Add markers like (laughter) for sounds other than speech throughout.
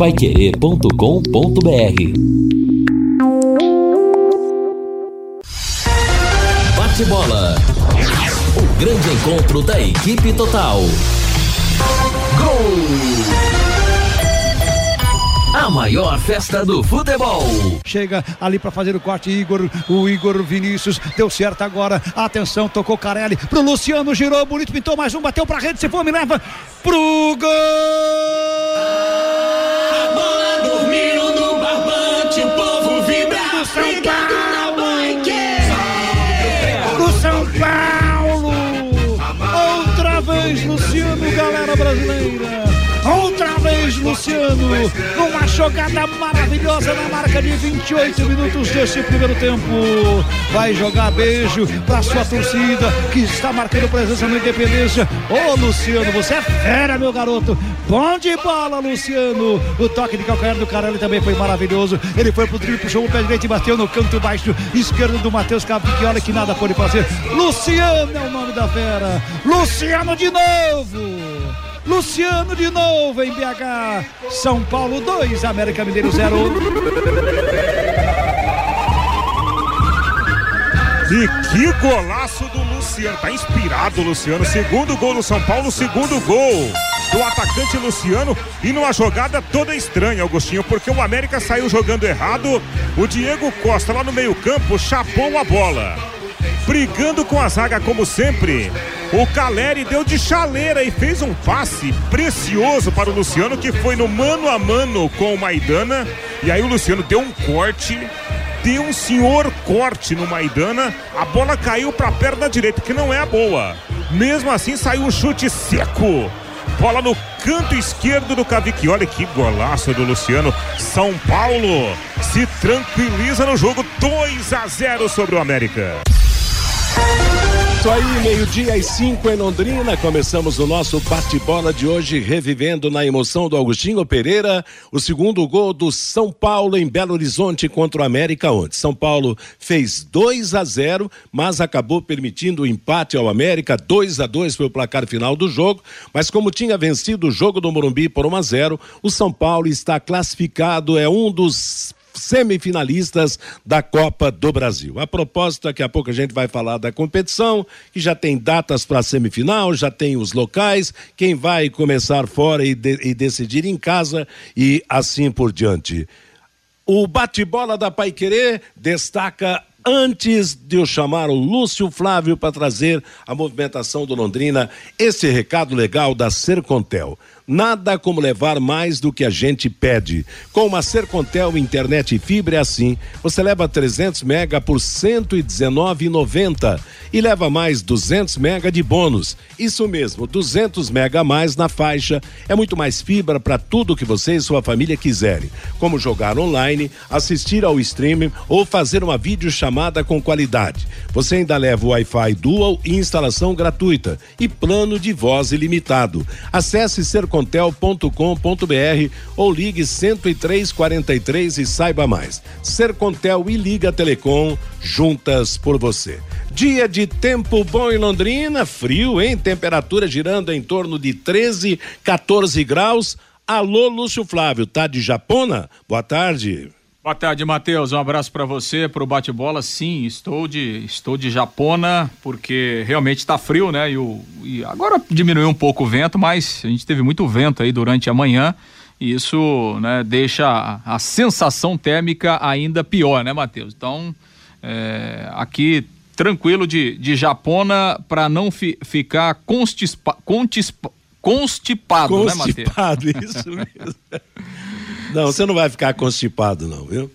Paiquerê.com.br Bate bola. O grande encontro da equipe total. Gol! A maior festa do futebol. Chega ali para fazer o corte, Igor. O Igor Vinícius deu certo agora. Atenção, tocou Carelli pro Luciano, girou bonito, pintou mais um, bateu pra rede. Se for, me leva pro gol. Barbante, o povo vibra. Do Luciano, numa jogada maravilhosa na marca de 28 minutos desse primeiro tempo. Vai jogar beijo pra sua torcida que está marcando presença no Independência. Ô, Luciano, você é fera, meu garoto. Bom de bola, Luciano. O toque de calcanhar do Carelli também foi maravilhoso. Ele foi pro drible, puxou o pé direito e bateu no canto baixo esquerdo do Matheus Cavicchioli, que nada pode fazer. Luciano é o nome da fera. Luciano de novo. Luciano de novo em BH. São Paulo 2, América Mineiro 0. E que golaço do Luciano. Tá inspirado, Luciano. Segundo gol do São Paulo, segundo gol do atacante Luciano e numa jogada toda estranha, Augustinho, porque o América saiu jogando errado. O Diego Costa lá no meio-campo chapou a bola. Brigando com a zaga como sempre. O Caleri deu de chaleira e fez um passe precioso para o Luciano, que foi no mano a mano com o Maidana. E aí o Luciano deu um corte, deu um senhor corte no Maidana. A bola caiu para a perna direita, que não é a boa. Mesmo assim, saiu um chute seco. Bola no canto esquerdo do Cavicchioli. Que golaço do Luciano. São Paulo se tranquiliza no jogo 2 a 0 sobre o América. Isso aí, meio-dia e cinco em Londrina. Começamos o nosso bate-bola de hoje, revivendo na emoção do Agostinho Pereira o segundo gol do São Paulo em Belo Horizonte contra o América ontem. São Paulo fez 2 a 0, mas acabou permitindo o empate ao América. 2 a 2 foi o placar final do jogo, mas como tinha vencido o jogo do Morumbi por 1 a 0, o São Paulo está classificado, é um dos semifinalistas da Copa do Brasil. A propósito, daqui a pouco a gente vai falar da competição, que já tem datas para a semifinal, já tem os locais, quem vai começar fora e, de, e decidir em casa e assim por diante. O bate-bola da Paiquerê destaca antes de eu chamar o Lúcio Flávio para trazer a movimentação do Londrina, esse recado legal da Sercontel. Nada como levar mais do que a gente pede. Com uma Sercontel internet e fibra é assim. Você leva 300 mega por 119,90 e leva mais 200 mega de bônus. Isso mesmo, 200 mega a mais na faixa. É muito mais fibra para tudo que você e sua família quiserem, como jogar online, assistir ao streaming ou fazer uma videochamada com qualidade. Você ainda leva o Wi-Fi Dual e instalação gratuita e plano de voz ilimitado. Acesse Sercontel sercontel.com.br ou ligue 10343 e saiba mais. Sercontel e Liga Telecom juntas por você. Dia de tempo bom em Londrina, frio, hein? Temperatura girando em torno de 13, 14 graus. Alô, Lúcio Flávio, tá de Japona? Boa tarde. Boa tarde, Matheus. Um abraço para você, para o bate-bola. Sim, estou de estou de Japona porque realmente está frio, né? E, o, e agora diminuiu um pouco o vento, mas a gente teve muito vento aí durante a manhã e isso, né, deixa a, a sensação térmica ainda pior, né, Matheus? Então, é, aqui tranquilo de, de Japona para não fi, ficar constispa, constipado, constipado, né, Matheus? Constipado, isso (laughs) mesmo. Não, você não vai ficar constipado, não, viu?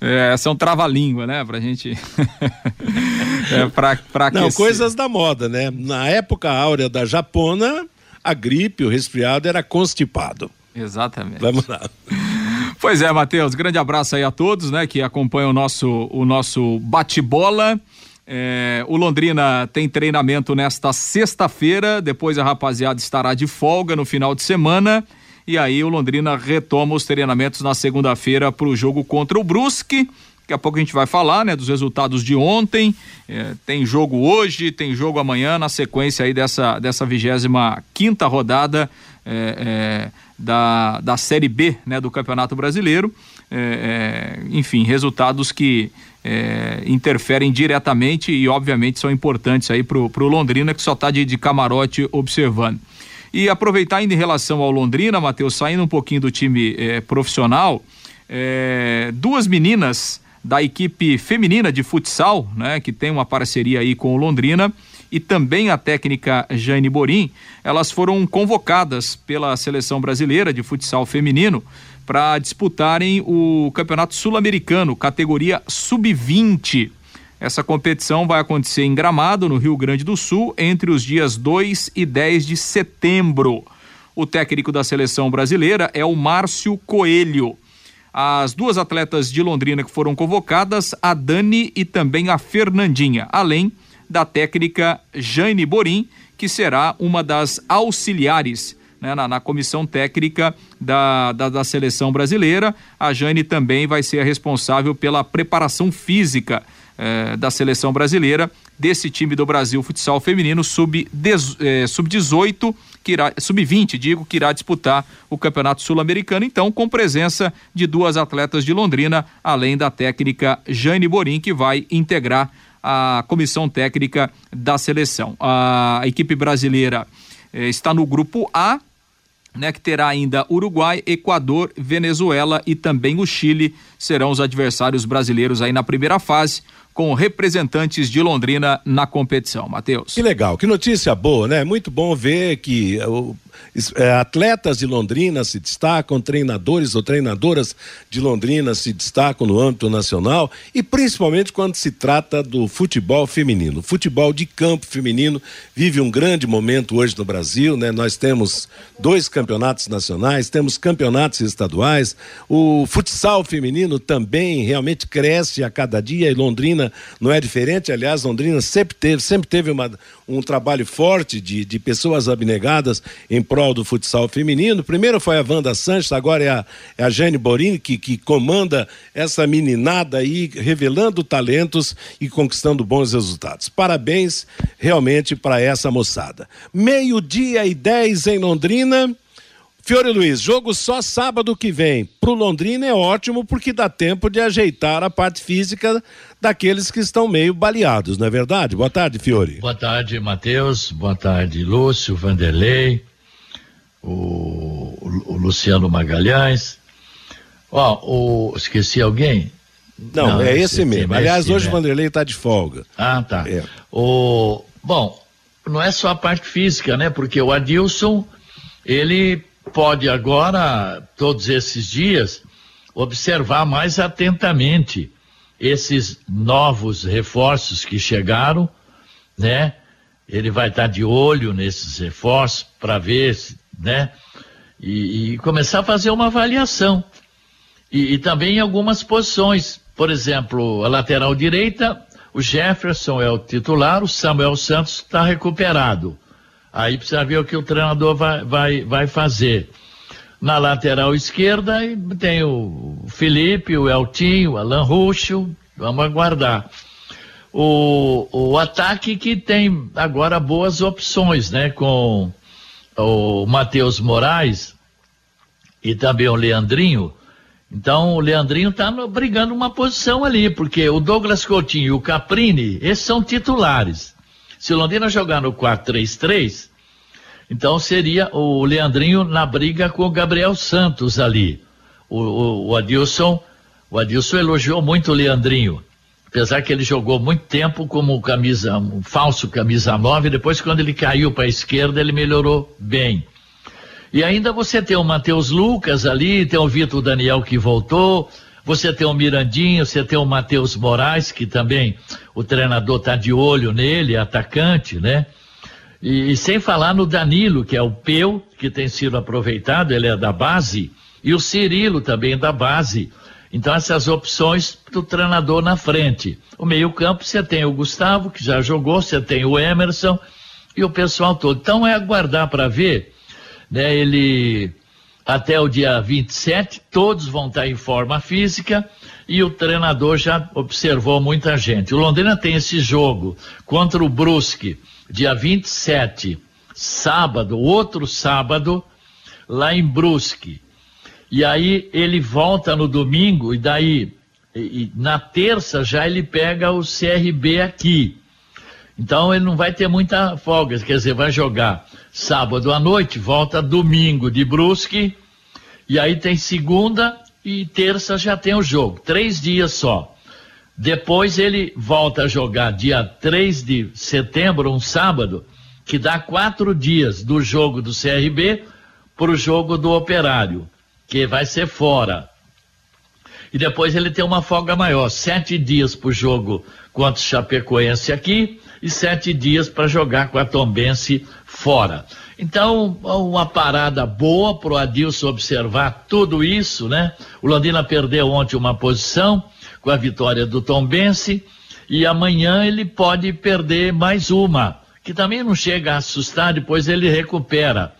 É, essa é um trava-língua, né? Pra gente. (laughs) é, pra, pra Não, coisas da moda, né? Na época áurea da Japona, a gripe, o resfriado era constipado. Exatamente. Vamos lá. Pois é, Matheus, grande abraço aí a todos, né, que acompanham o nosso, o nosso bate-bola. É, o Londrina tem treinamento nesta sexta-feira, depois a rapaziada estará de folga no final de semana. E aí o Londrina retoma os treinamentos na segunda-feira para o jogo contra o Brusque. Daqui a pouco a gente vai falar, né, dos resultados de ontem. É, tem jogo hoje, tem jogo amanhã, na sequência aí dessa dessa vigésima quinta rodada é, é, da, da Série B né, do Campeonato Brasileiro. É, é, enfim, resultados que é, interferem diretamente e, obviamente, são importantes aí para o Londrina, que só está de, de camarote observando. E aproveitar ainda em relação ao Londrina, Matheus, saindo um pouquinho do time é, profissional, é, duas meninas da equipe feminina de futsal, né, que tem uma parceria aí com o Londrina, e também a técnica Jane Borim, elas foram convocadas pela seleção brasileira de futsal feminino para disputarem o Campeonato Sul-Americano, categoria sub-20. Essa competição vai acontecer em Gramado, no Rio Grande do Sul, entre os dias 2 e 10 de setembro. O técnico da seleção brasileira é o Márcio Coelho. As duas atletas de Londrina que foram convocadas, a Dani e também a Fernandinha, além da técnica Jane Borim, que será uma das auxiliares né, na, na, comissão técnica da, da, da, seleção brasileira. A Jane também vai ser a responsável pela preparação física eh, da seleção brasileira desse time do Brasil futsal feminino sub-18, eh, sub que irá, sub-20, digo, que irá disputar o Campeonato Sul-Americano, então com presença de duas atletas de Londrina, além da técnica Jane Borim, que vai integrar a comissão técnica da seleção. A equipe brasileira eh, está no grupo A, né, que terá ainda Uruguai, Equador, Venezuela e também o Chile serão os adversários brasileiros aí na primeira fase com representantes de Londrina na competição. Matheus. Que legal, que notícia boa, né? Muito bom ver que é, atletas de Londrina se destacam, treinadores ou treinadoras de Londrina se destacam no âmbito nacional e principalmente quando se trata do futebol feminino. O futebol de campo feminino vive um grande momento hoje no Brasil, né? Nós temos dois campeonatos nacionais, temos campeonatos estaduais, o futsal feminino também realmente cresce a cada dia e Londrina não é diferente. Aliás, Londrina sempre teve, sempre teve uma, um trabalho forte de, de pessoas abnegadas em prol do futsal feminino. Primeiro foi a Wanda Sanches, agora é a, é a Jane Borini que, que comanda essa meninada aí, revelando talentos e conquistando bons resultados. Parabéns realmente para essa moçada. Meio-dia e dez em Londrina. Fiore Luiz, jogo só sábado que vem. Pro Londrina é ótimo porque dá tempo de ajeitar a parte física daqueles que estão meio baleados, não é verdade? Boa tarde, Fiore. Boa tarde, Matheus. Boa tarde, Lúcio, Vanderlei, o, o Luciano Magalhães. Ó, o, esqueci alguém? Não, Não é esse mesmo. Aliás, hoje o Vanderlei está de folga. Ah, tá. É. O, bom, não é só a parte física, né? Porque o Adilson, ele pode agora, todos esses dias, observar mais atentamente esses novos reforços que chegaram, né? Ele vai estar de olho nesses reforços para ver, né? E, e, começar a fazer uma avaliação. E, e também em algumas posições. Por exemplo, a lateral direita, o Jefferson é o titular, o Samuel Santos está recuperado. Aí precisa ver o que o treinador vai, vai, vai fazer. Na lateral esquerda tem o Felipe, o Eltinho, o Alan Ruxo, vamos aguardar. O, o ataque que tem agora boas opções, né? Com o Matheus Moraes e também o Leandrinho. Então o Leandrinho está brigando uma posição ali, porque o Douglas Coutinho e o Caprini, esses são titulares. Se o Londrina jogar no 4-3-3, então seria o Leandrinho na briga com o Gabriel Santos ali. O, o, o Adilson, o Adilson elogiou muito o Leandrinho. Apesar que ele jogou muito tempo como camisa, um falso camisa 9, depois quando ele caiu para a esquerda, ele melhorou bem. E ainda você tem o Matheus Lucas ali, tem o Vitor Daniel que voltou, você tem o Mirandinho, você tem o Matheus Moraes, que também o treinador está de olho nele, atacante, né? E, e, sem falar no Danilo, que é o Peu, que tem sido aproveitado, ele é da base, e o Cirilo também da base. Então, essas opções do treinador na frente. O meio-campo, você tem o Gustavo, que já jogou, você tem o Emerson e o pessoal todo. Então, é aguardar para ver, né? Ele até o dia 27, todos vão estar em forma física e o treinador já observou muita gente. O Londrina tem esse jogo contra o Brusque, dia 27, sábado, outro sábado, lá em Brusque. E aí ele volta no domingo e daí e, e na terça já ele pega o CRB aqui. Então ele não vai ter muita folga, quer dizer, vai jogar sábado à noite, volta domingo de Brusque, e aí tem segunda e terça já tem o jogo, três dias só. Depois ele volta a jogar dia 3 de setembro, um sábado, que dá quatro dias do jogo do CRB para o jogo do Operário, que vai ser fora. E depois ele tem uma folga maior, sete dias para o jogo contra o Chapecoense aqui e sete dias para jogar com a Tombense fora. Então, uma parada boa para o Adilson observar tudo isso, né? O Londrina perdeu ontem uma posição com a vitória do Tombense e amanhã ele pode perder mais uma, que também não chega a assustar, depois ele recupera.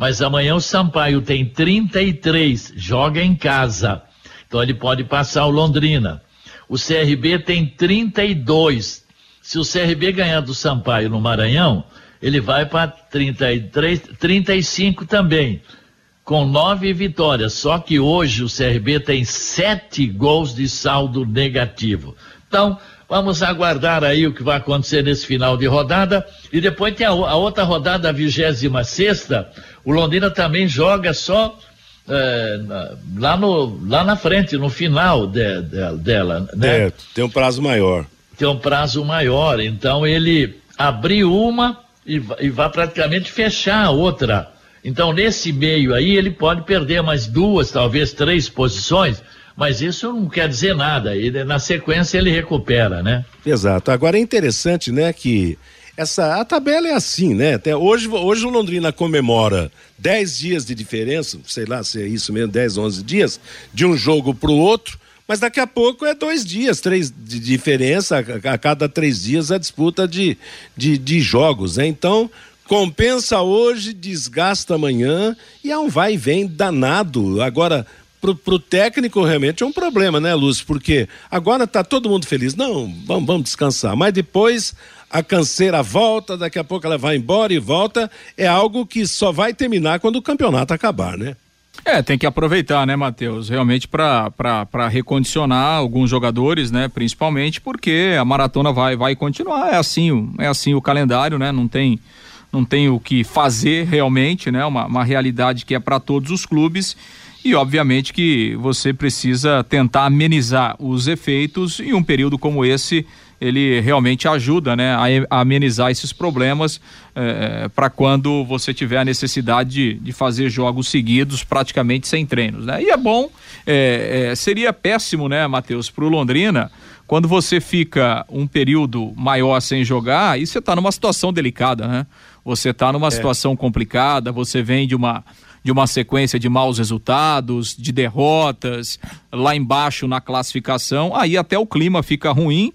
Mas amanhã o Sampaio tem 33, joga em casa. Então ele pode passar o Londrina. O CRB tem 32. Se o CRB ganhar do Sampaio no Maranhão, ele vai para 33, 35 também, com nove vitórias. Só que hoje o CRB tem sete gols de saldo negativo. Então, vamos aguardar aí o que vai acontecer nesse final de rodada. E depois tem a, a outra rodada, a 26 sexta. O Londrina também joga só é, lá, no, lá na frente, no final de, de, dela, né? É, tem um prazo maior. Tem um prazo maior, então ele abriu uma e, e vai praticamente fechar a outra. Então, nesse meio aí, ele pode perder mais duas, talvez três posições, mas isso não quer dizer nada. Ele, na sequência, ele recupera, né? Exato. Agora é interessante, né, que essa a tabela é assim, né? Até hoje, hoje o Londrina comemora 10 dias de diferença, sei lá se é isso mesmo, 10, 11 dias, de um jogo para o outro, mas daqui a pouco é dois dias, três de diferença, a, a cada três dias a disputa de, de, de jogos, né? Então, compensa hoje, desgasta amanhã e é um vai e vem danado. Agora, pro, pro técnico realmente é um problema, né, Lúcio? Porque agora tá todo mundo feliz. Não, vamos, vamos descansar. Mas depois a canseira volta, daqui a pouco ela vai embora e volta. É algo que só vai terminar quando o campeonato acabar, né? É, tem que aproveitar, né, Matheus? Realmente para recondicionar alguns jogadores, né? Principalmente porque a maratona vai, vai continuar. É assim, é assim o calendário, né? Não tem, não tem o que fazer realmente, né? Uma, uma realidade que é para todos os clubes. E obviamente que você precisa tentar amenizar os efeitos em um período como esse ele realmente ajuda né, a, amenizar esses problemas é, para quando você tiver a necessidade de, de, fazer jogos seguidos praticamente sem treinos. Né? E é bom, é, é, seria péssimo, né, Matheus, para o Londrina, quando você fica um período maior sem jogar, e você está numa situação delicada, né? Você está numa situação complicada, você vem de uma de uma sequência de maus resultados, de derrotas, lá embaixo na classificação, aí até o clima fica ruim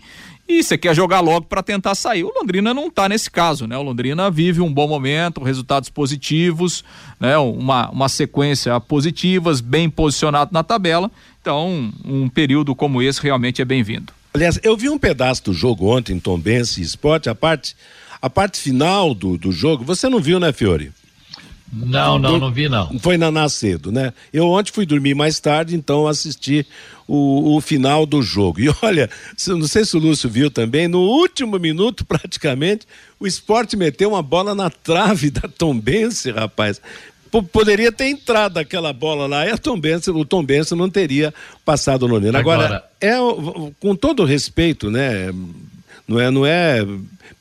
e você quer jogar logo para tentar sair. O Londrina não está nesse caso, né? O Londrina vive um bom momento, resultados positivos, né? Uma, uma sequência positivas, bem posicionado na tabela. Então, um período como esse realmente é bem-vindo. Aliás, eu vi um pedaço do jogo ontem, Tom Bense Esporte, a parte, a parte final do, do jogo, você não viu, né, Fiore? Não, não, não vi não. Foi na Nascedo, né? Eu ontem fui dormir mais tarde, então assisti o, o final do jogo. E olha, não sei se o Lúcio viu também, no último minuto (laughs) praticamente, o esporte meteu uma bola na trave da Tombense, rapaz. P poderia ter entrado aquela bola lá e a Tombense, o Tombense não teria passado no Nino. Agora, Agora, é com todo respeito, né? Não é, não é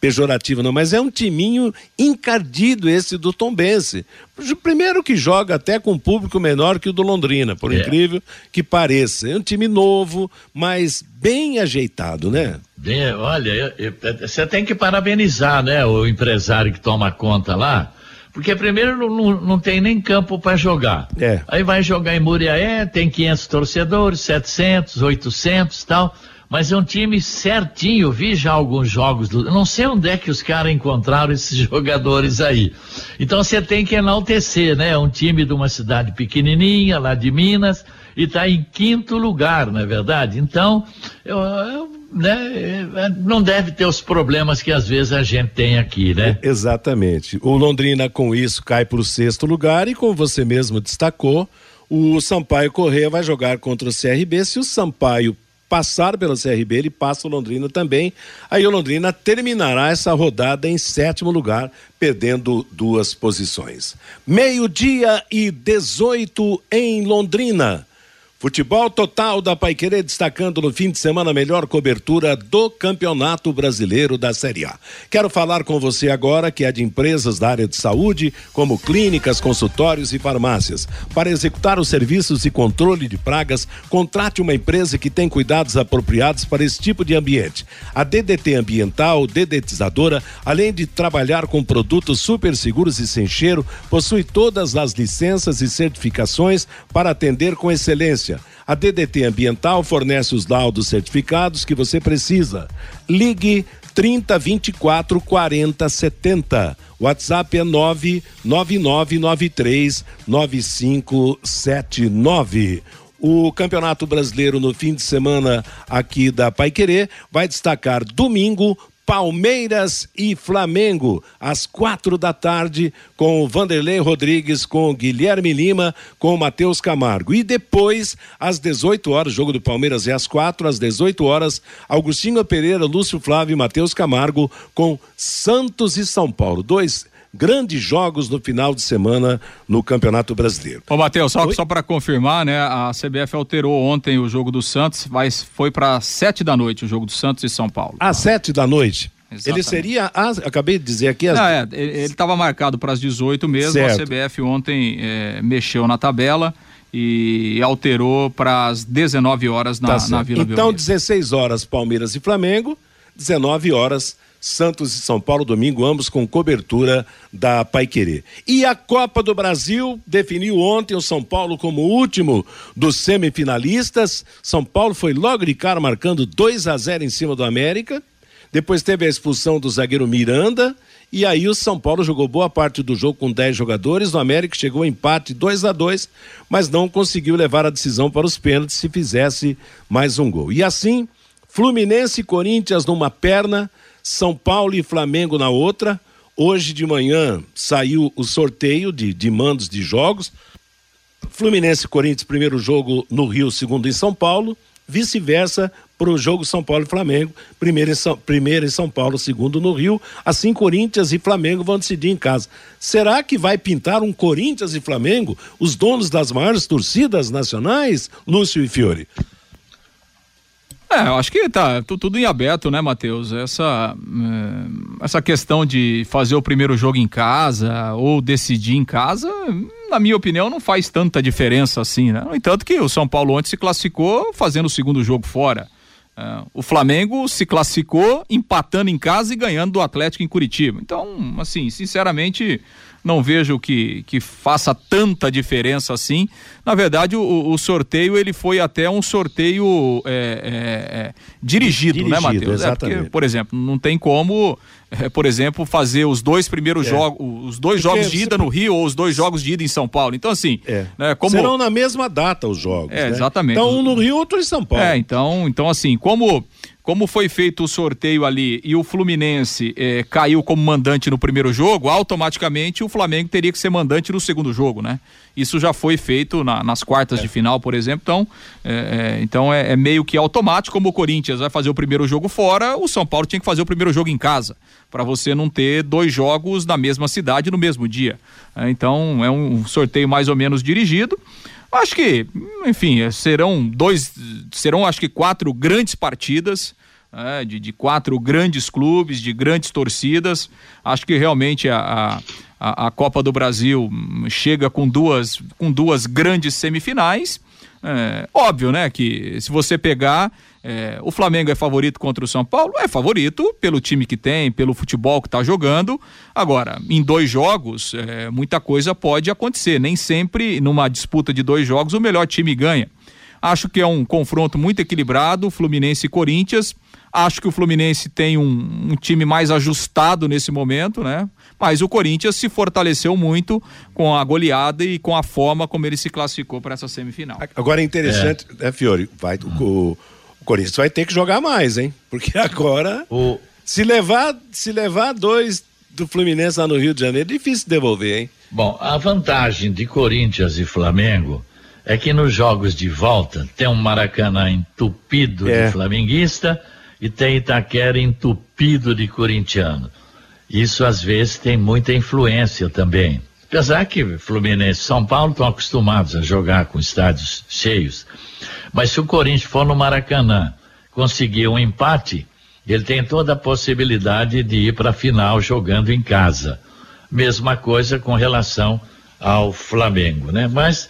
pejorativo não, mas é um timinho encardido esse do Tombense. Primeiro que joga até com um público menor que o do Londrina, por é. incrível que pareça. É um time novo, mas bem ajeitado, né? Bem, olha, você tem que parabenizar, né, o empresário que toma conta lá. Porque primeiro não, não tem nem campo para jogar. É. Aí vai jogar em Muriaé, tem 500 torcedores, 700, 800 e tal mas é um time certinho. Vi já alguns jogos, do, não sei onde é que os caras encontraram esses (laughs) jogadores aí. Então você tem que enaltecer, né? É um time de uma cidade pequenininha, lá de Minas, e está em quinto lugar, não é verdade? Então, eu, eu, né, é, não deve ter os problemas que às vezes a gente tem aqui, né? Exatamente. O Londrina com isso cai para o sexto lugar e como você mesmo destacou, o Sampaio Correia vai jogar contra o CRB. Se o Sampaio passar pelo CRB, ele passa o Londrina também. Aí o Londrina terminará essa rodada em sétimo lugar, perdendo duas posições. Meio-dia e 18 em Londrina. Futebol total da Paiquerê destacando no fim de semana a melhor cobertura do Campeonato Brasileiro da Série A. Quero falar com você agora que é de empresas da área de saúde, como clínicas, consultórios e farmácias. Para executar os serviços de controle de pragas, contrate uma empresa que tem cuidados apropriados para esse tipo de ambiente. A DDT Ambiental, dedetizadora, além de trabalhar com produtos super seguros e sem cheiro, possui todas as licenças e certificações para atender com excelência a DDT Ambiental fornece os laudos certificados que você precisa. Ligue 30 24 40 70. WhatsApp é 99993 9579. O Campeonato Brasileiro no fim de semana aqui da Paiquerê vai destacar domingo Palmeiras e Flamengo, às quatro da tarde, com o Vanderlei Rodrigues, com o Guilherme Lima, com o Matheus Camargo. E depois, às 18 horas, jogo do Palmeiras é às quatro, às 18 horas, Augustinho Pereira, Lúcio Flávio e Matheus Camargo, com Santos e São Paulo. Dois grandes jogos no final de semana no Campeonato Brasileiro. Ô, Matheus, só, só para confirmar, né? A CBF alterou ontem o jogo do Santos, mas foi para sete da noite o jogo do Santos e São Paulo. Às sete da noite? Exatamente. Ele seria, as, acabei de dizer aqui. As... Não, é, ele estava marcado para as 18 mesmo. Certo. A CBF ontem é, mexeu na tabela e alterou para as 19 horas na, tá na Vila Então, Belmiro. 16 horas Palmeiras e Flamengo, 19 horas Santos e São Paulo, domingo, ambos com cobertura da Paiquerê. E a Copa do Brasil definiu ontem o São Paulo como último dos semifinalistas. São Paulo foi logo de cara marcando 2 a 0 em cima do América. Depois teve a expulsão do zagueiro Miranda. E aí o São Paulo jogou boa parte do jogo com 10 jogadores. O América chegou a empate 2 a 2 mas não conseguiu levar a decisão para os pênaltis se fizesse mais um gol. E assim, Fluminense e Corinthians numa perna. São Paulo e Flamengo na outra. Hoje de manhã saiu o sorteio de, de mandos de jogos. Fluminense e Corinthians, primeiro jogo no Rio, segundo em São Paulo. Vice-versa para o jogo São Paulo e Flamengo, primeiro em, São, primeiro em São Paulo, segundo no Rio. Assim, Corinthians e Flamengo vão decidir em casa. Será que vai pintar um Corinthians e Flamengo, os donos das maiores torcidas nacionais, Lúcio e Fiore? É, eu acho que tá tudo em aberto, né, Matheus? Essa, é, essa questão de fazer o primeiro jogo em casa ou decidir em casa, na minha opinião, não faz tanta diferença assim, né? No entanto que o São Paulo ontem se classificou fazendo o segundo jogo fora. Uh, o Flamengo se classificou empatando em casa e ganhando do Atlético em Curitiba. Então, assim, sinceramente, não vejo que, que faça tanta diferença assim. Na verdade, o, o sorteio ele foi até um sorteio é, é, é, dirigido, né, dirigido, né, Matheus? É porque, por exemplo, não tem como, é, por exemplo, fazer os dois primeiros é. jogos, os dois porque jogos de ida no Rio ou os dois jogos de ida em São Paulo. Então, assim, né, como... serão na mesma data os jogos. É, né? exatamente. Então, um no Rio, outro em São Paulo. É, então, então assim, como como foi feito o sorteio ali e o Fluminense eh, caiu como mandante no primeiro jogo, automaticamente o Flamengo teria que ser mandante no segundo jogo, né? Isso já foi feito na, nas quartas é. de final, por exemplo. Então, é, então é, é, meio que automático, como o Corinthians vai fazer o primeiro jogo fora, o São Paulo tinha que fazer o primeiro jogo em casa, para você não ter dois jogos na mesma cidade no mesmo dia. Então, é um sorteio mais ou menos dirigido. Acho que, enfim, serão dois, serão acho que quatro grandes partidas. É, de, de, quatro grandes clubes, de grandes torcidas. Acho que realmente a, a, a, Copa do Brasil chega com duas, com duas grandes semifinais. É, óbvio, né? Que se você pegar é, o Flamengo é favorito contra o São Paulo? É favorito pelo time que tem, pelo futebol que está jogando. Agora, em dois jogos, é, muita coisa pode acontecer. Nem sempre, numa disputa de dois jogos, o melhor time ganha. Acho que é um confronto muito equilibrado, Fluminense e Corinthians. Acho que o Fluminense tem um, um, time mais ajustado nesse momento, né? Mas o Corinthians se fortaleceu muito com a goleada e com a forma como ele se classificou para essa semifinal. Agora é interessante, é, é Fiore, vai, o, O Corinthians vai ter que jogar mais, hein? Porque (laughs) agora, O, se levar, se levar dois do Fluminense lá no Rio de Janeiro, é difícil devolver, hein? Bom, a vantagem de Corinthians e Flamengo é que nos jogos de volta tem um Maracanã entupido É. de flamenguista e tem Itaquera entupido de corintiano. Isso às vezes tem muita influência também. Apesar que Fluminense e São Paulo estão acostumados a jogar com estádios cheios. Mas se o Corinthians for no Maracanã conseguir um empate, ele tem toda a possibilidade de ir para a final jogando em casa. Mesma coisa com relação ao Flamengo, né? Mas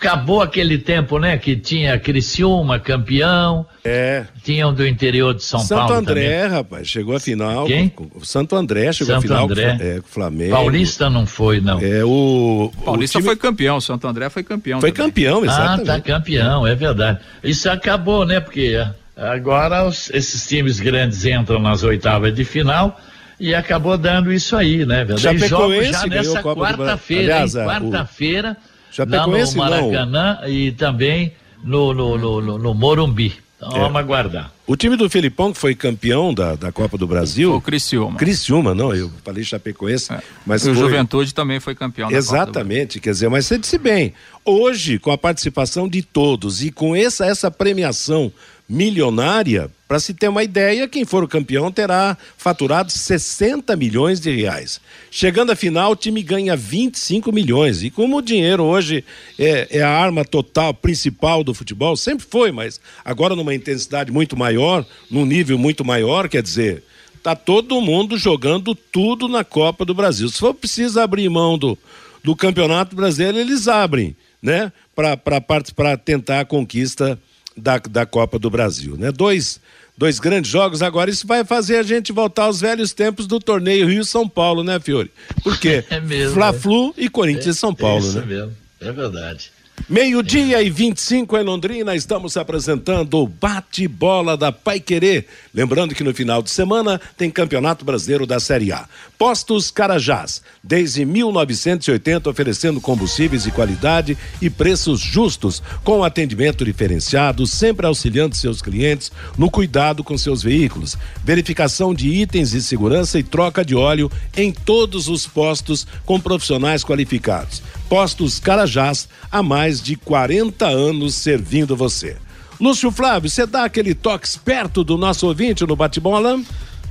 acabou aquele tempo, né? Que tinha Criciúma campeão, É. tinham do interior de São Santo Paulo André, rapaz, chegou a final. Quem? Santo André chegou Santo a final André. Com, é, com o Flamengo. também. Paulista não foi, não. É, o. Paulista o time foi campeão, Santo André foi campeão. foi também. campeão, Ah, exatamente. tá campeão, é verdade. Isso acabou, né? Porque ah, agora os- esses times grandes entram nas oitavas de final e acabou dando isso aí, né? Verdade? Jogos já nessa quarta-feira, Quarta-feira, lá no Chapecoense não. Maracanã e também no, no, no, no- no Morumbi. Então É. vamos aguardar. O time do Felipão, que foi campeão da, da Copa do Brasil. O Criciúma. Criciúma, não, eu falei Chapecoense, É. mas E o foi- Juventude também foi campeão da Copa do Exatamente, quer dizer, mas você disse bem, hoje, com a participação de todos e com essa, essa premiação milionária, para se ter uma ideia, quem for o campeão terá faturado 60 milhões de reais. Chegando à final, o time ganha 25 milhões. E como o dinheiro hoje é, é a arma total, principal do futebol, sempre foi, mas agora numa intensidade muito maior, num nível muito maior, quer dizer, tá todo mundo jogando tudo na Copa do Brasil. Se for preciso abrir mão do, do Campeonato Brasileiro, eles abrem, né? Para tentar a conquista da, da Copa do Brasil, né? Dois, dois grandes jogos, agora isso vai fazer a gente voltar aos velhos tempos do torneio Rio-São Paulo, né, Fiore? Porque (laughs) É mesmo, Fla-Flu e Corinthians e São Paulo, é isso né? mesmo, é verdade. Meio-dia e 25 em Londrina, estamos apresentando o bate-bola da Pai Querer. Lembrando que no final de semana tem Campeonato Brasileiro da Série A. Postos Carajás, desde 1980 oferecendo combustíveis de qualidade e preços justos, com atendimento diferenciado, sempre auxiliando seus clientes no cuidado com seus veículos. Verificação de itens de segurança e troca de óleo em todos os postos com profissionais qualificados. Postos Carajás há mais de 40 anos servindo você. Lúcio Flávio, você dá aquele toque esperto do nosso ouvinte no bate-bola?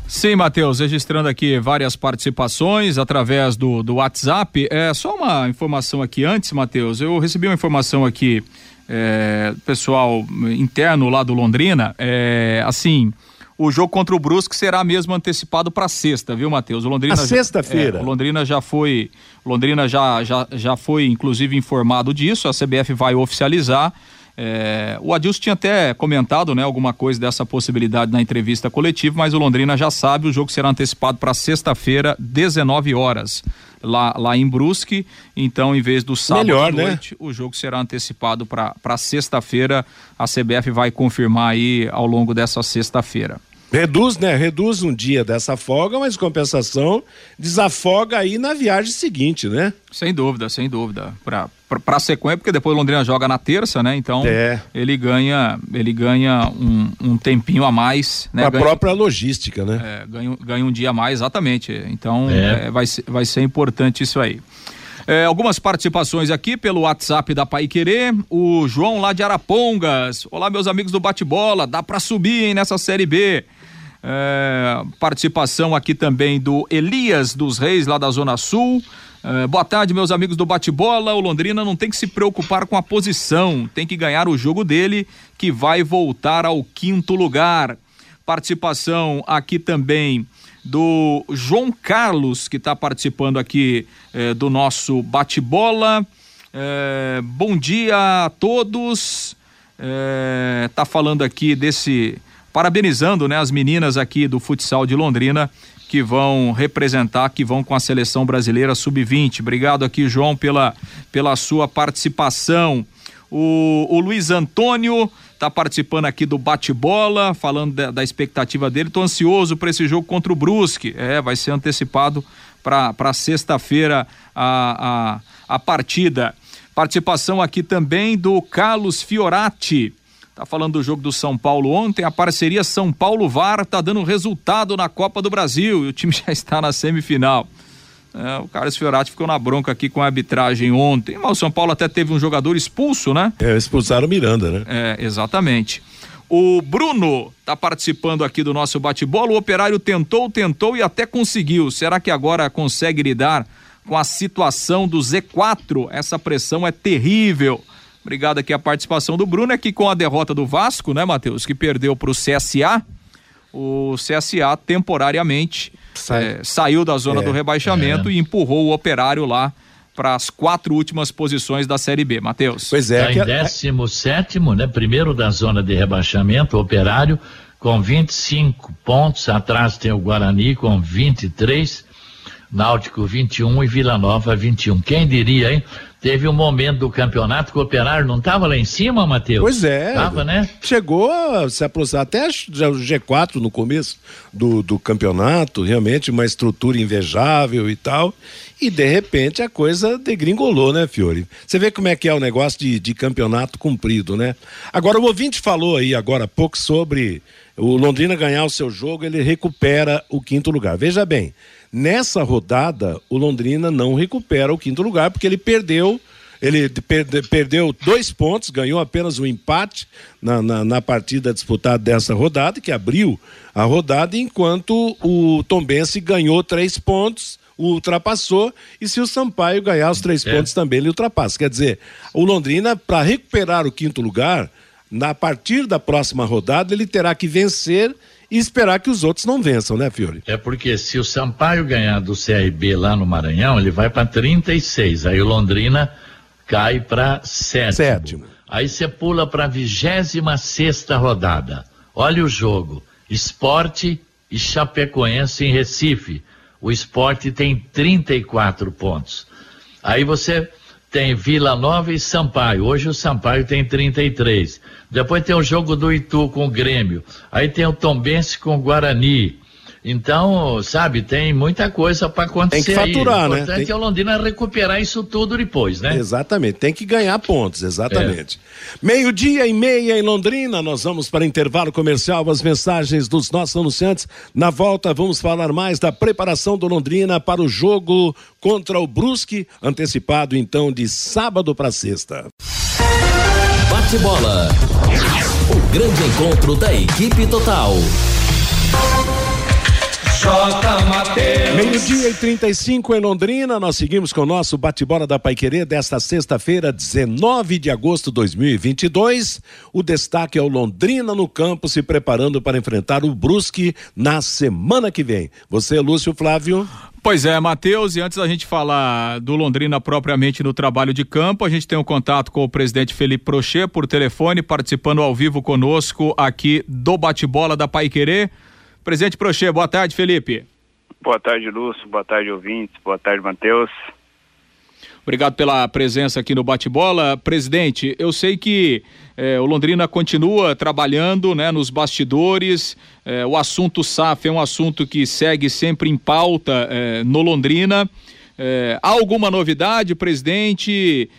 Sim, Matheus, registrando aqui várias participações através do, do WhatsApp. É só uma informação aqui antes, Matheus. Eu recebi uma informação aqui, é, pessoal interno lá do Londrina. É, assim, o jogo contra o Brusque será mesmo antecipado para sexta, viu, Matheus? O Londrina sexta-feira. é, Londrina já foi, Londrina já, já, já foi inclusive informado disso. A CBF vai oficializar. É, o Adilson tinha até comentado, né, alguma coisa dessa possibilidade na entrevista coletiva, mas o Londrina já sabe, o jogo será antecipado para sexta-feira, 19 horas, lá, lá em Brusque. Então, em vez do sábado Melhor, à né? noite, o jogo será antecipado para sexta-feira. A CBF vai confirmar aí ao longo dessa sexta-feira. Reduz, né? Reduz um dia dessa folga, mas compensação desafoga aí na viagem seguinte, né? Sem dúvida, sem dúvida. Para para sequência, porque depois o Londrina joga na terça, né? Então É. ele ganha ele ganha um, um tempinho a mais, né? a Ganha- própria logística, né? É, ganha, ganha um dia a mais, exatamente. Então, É. é, vai, ser, vai ser importante isso aí. É, algumas participações aqui pelo WhatsApp da Pai Querer. O João lá de Arapongas. Olá, meus amigos do Bate-Bola. Dá pra subir hein, nessa Série B. É, participação aqui também do Elias dos Reis, lá da Zona Sul. É, boa tarde, meus amigos do Bate-Bola. O Londrina não tem que se preocupar com a posição, tem que ganhar o jogo dele, que vai voltar ao quinto lugar. Participação aqui também do João Carlos, que está participando aqui eh, do nosso bate-bola. Eh, bom dia a todos. Eh, tá falando aqui desse. Parabenizando né, as meninas aqui do futsal de Londrina que vão representar, que vão com a seleção brasileira sub-20. Obrigado aqui, João, pela, pela sua participação. O, o Luiz Antônio tá participando aqui do bate-bola, falando da, da expectativa dele. Tô ansioso para esse jogo contra o Brusque. É, vai ser antecipado para sexta-feira a, a, a partida. Participação aqui também do Carlos Fiorati. Tá falando do jogo do São Paulo ontem, a parceria São Paulo VAR tá dando resultado na Copa do Brasil e o time (laughs) já está na semifinal. É, o Carlos Fiorati ficou na bronca aqui com a arbitragem ontem, mas o São Paulo até teve um jogador expulso, né? É, expulsaram o Miranda, né? É, exatamente. O Bruno está participando aqui do nosso bate-bola. O operário tentou, tentou e até conseguiu. Será que agora consegue lidar com a situação do Z4? Essa pressão é terrível. Obrigado aqui a participação do Bruno. É que com a derrota do Vasco, né, Matheus, que perdeu para o CSA, o CSA temporariamente Sai. é, saiu da zona é, do rebaixamento é. e empurrou o operário lá para as quatro últimas posições da Série B, Matheus. Pois é. Tá em 17 né? Primeiro da zona de rebaixamento, o operário com 25 pontos, atrás tem o Guarani com 23, Náutico 21 e Vila Nova 21. Quem diria, hein? Teve um momento do campeonato que o Operário não estava lá em cima, Matheus? Pois é. Tava, né? Chegou a se aproximar até o G4 no começo do, do campeonato, realmente uma estrutura invejável e tal. E de repente a coisa degringolou, né, Fiore? Você vê como é que é o negócio de, de campeonato cumprido, né? Agora, o ouvinte falou aí agora há pouco sobre o Londrina ganhar o seu jogo, ele recupera o quinto lugar. Veja bem, Nessa rodada, o Londrina não recupera o quinto lugar, porque ele perdeu. Ele perdeu dois pontos, ganhou apenas um empate na, na, na, partida disputada dessa rodada, que abriu a rodada, enquanto o Tombense ganhou três pontos, ultrapassou, e se o Sampaio ganhar os três é. pontos também, ele ultrapassa. Quer dizer, o Londrina, para recuperar o quinto lugar, na partir da próxima rodada, ele terá que vencer e esperar que os outros não vençam, né, Fiore? É porque se o Sampaio ganhar do CRB lá no Maranhão, ele vai para 36. Aí o Londrina cai para sétimo. sétimo. Aí você pula para a 26 rodada. Olha o jogo: Esporte e Chapecoense em Recife. O esporte tem 34 pontos. Aí você tem Vila Nova e Sampaio. Hoje o Sampaio tem 33. Depois tem o jogo do Itu com o Grêmio. Aí tem o Tombense com o Guarani. Então, sabe, tem muita coisa para acontecer. Tem que faturar, aí. O né? importante tem... é o Londrina recuperar isso tudo depois, né? Exatamente, tem que ganhar pontos, exatamente. É. Meio-dia e meia em Londrina, nós vamos para intervalo comercial, as mensagens dos nossos anunciantes. Na volta, vamos falar mais da preparação do Londrina para o jogo contra o Brusque, antecipado então de sábado para sexta. Bate bola. O grande encontro da equipe total. Meio-dia e 35 em Londrina, nós seguimos com o nosso bate-bola da Paiquerê desta sexta-feira, 19 de agosto de 2022. O destaque é o Londrina no campo se preparando para enfrentar o Brusque na semana que vem. Você, Lúcio Flávio? Pois é, Matheus, e antes da gente falar do Londrina propriamente no trabalho de campo, a gente tem um contato com o presidente Felipe Prochet por telefone, participando ao vivo conosco aqui do bate-bola da Paiquerê. Presidente Prochê, boa tarde, Felipe. Boa tarde, Lúcio. Boa tarde, ouvintes. Boa tarde, Matheus. Obrigado pela presença aqui no bate-bola. Presidente, eu sei que eh, o Londrina continua trabalhando né, nos bastidores. Eh, o assunto SAF é um assunto que segue sempre em pauta eh, no Londrina. há alguma novidade, presidente?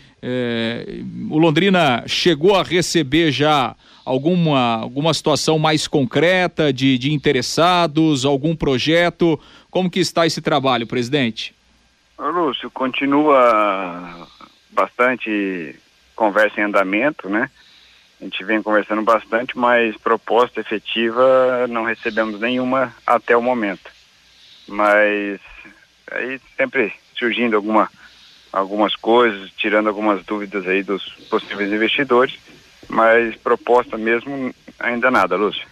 o Londrina chegou a receber já alguma, alguma situação mais concreta de, de interessados, algum projeto? Como que está esse trabalho, presidente? Lúcio, continua bastante conversa em andamento, né? A gente vem conversando bastante, mas proposta efetiva não recebemos nenhuma até o momento. Mas aí sempre surgindo alguma, algumas coisas, tirando algumas dúvidas aí dos possíveis investidores mas proposta mesmo ainda nada, Lúcio.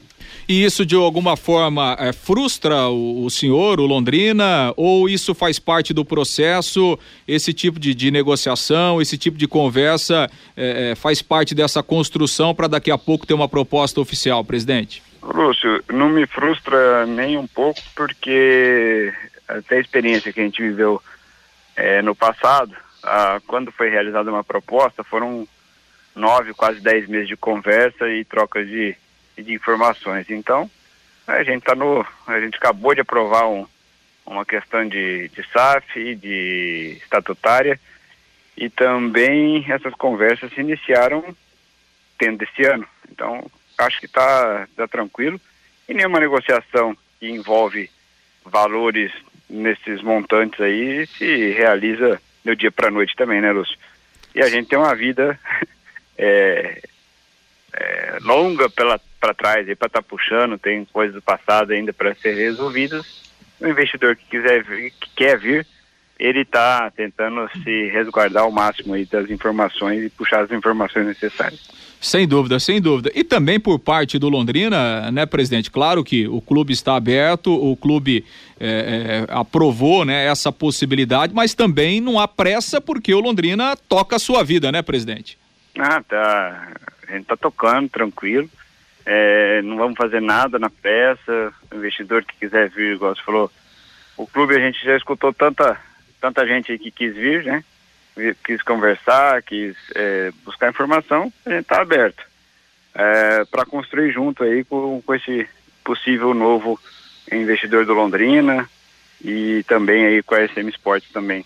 E isso de alguma forma é, frustra o, o, senhor, o Londrina, ou isso faz parte do processo, esse tipo de, de negociação, esse tipo de conversa é, é, faz parte dessa construção para daqui a pouco ter uma proposta oficial, presidente? Lúcio, não me frustra nem um pouco, porque até a experiência que a gente viveu é, no passado, quando foi realizada uma proposta, foram nove, quase dez meses de conversa e troca de, de informações. Então, a gente tá no. A gente acabou de aprovar um, uma questão de, de SAF e de estatutária. E também essas conversas se iniciaram tendo esse ano. Então, acho que está tá tranquilo. E nenhuma negociação que envolve valores nesses montantes aí se realiza do dia para noite também, né, Lúcio? E a gente tem uma vida é, é, longa para trás para estar tá puxando, tem coisas do passado ainda para ser resolvidas. O investidor que quiser vir, que quer vir, ele está tentando se resguardar ao máximo aí das informações e puxar as informações necessárias. Sem dúvida, sem dúvida. E também por parte do Londrina, né, presidente? Claro que o clube está aberto, o clube é, é, aprovou né, essa possibilidade, mas também não há pressa porque o Londrina toca a sua vida, né, presidente? Ah, tá. A gente tá tocando, tranquilo. É, não vamos fazer nada na pressa. O investidor que quiser vir, igual você falou, o clube a gente já escutou tanta, tanta gente que quis vir, né? quis conversar, quis é, buscar informação, a gente está aberto é, para construir junto aí com, com esse possível novo investidor do Londrina e também aí com a SM Sports também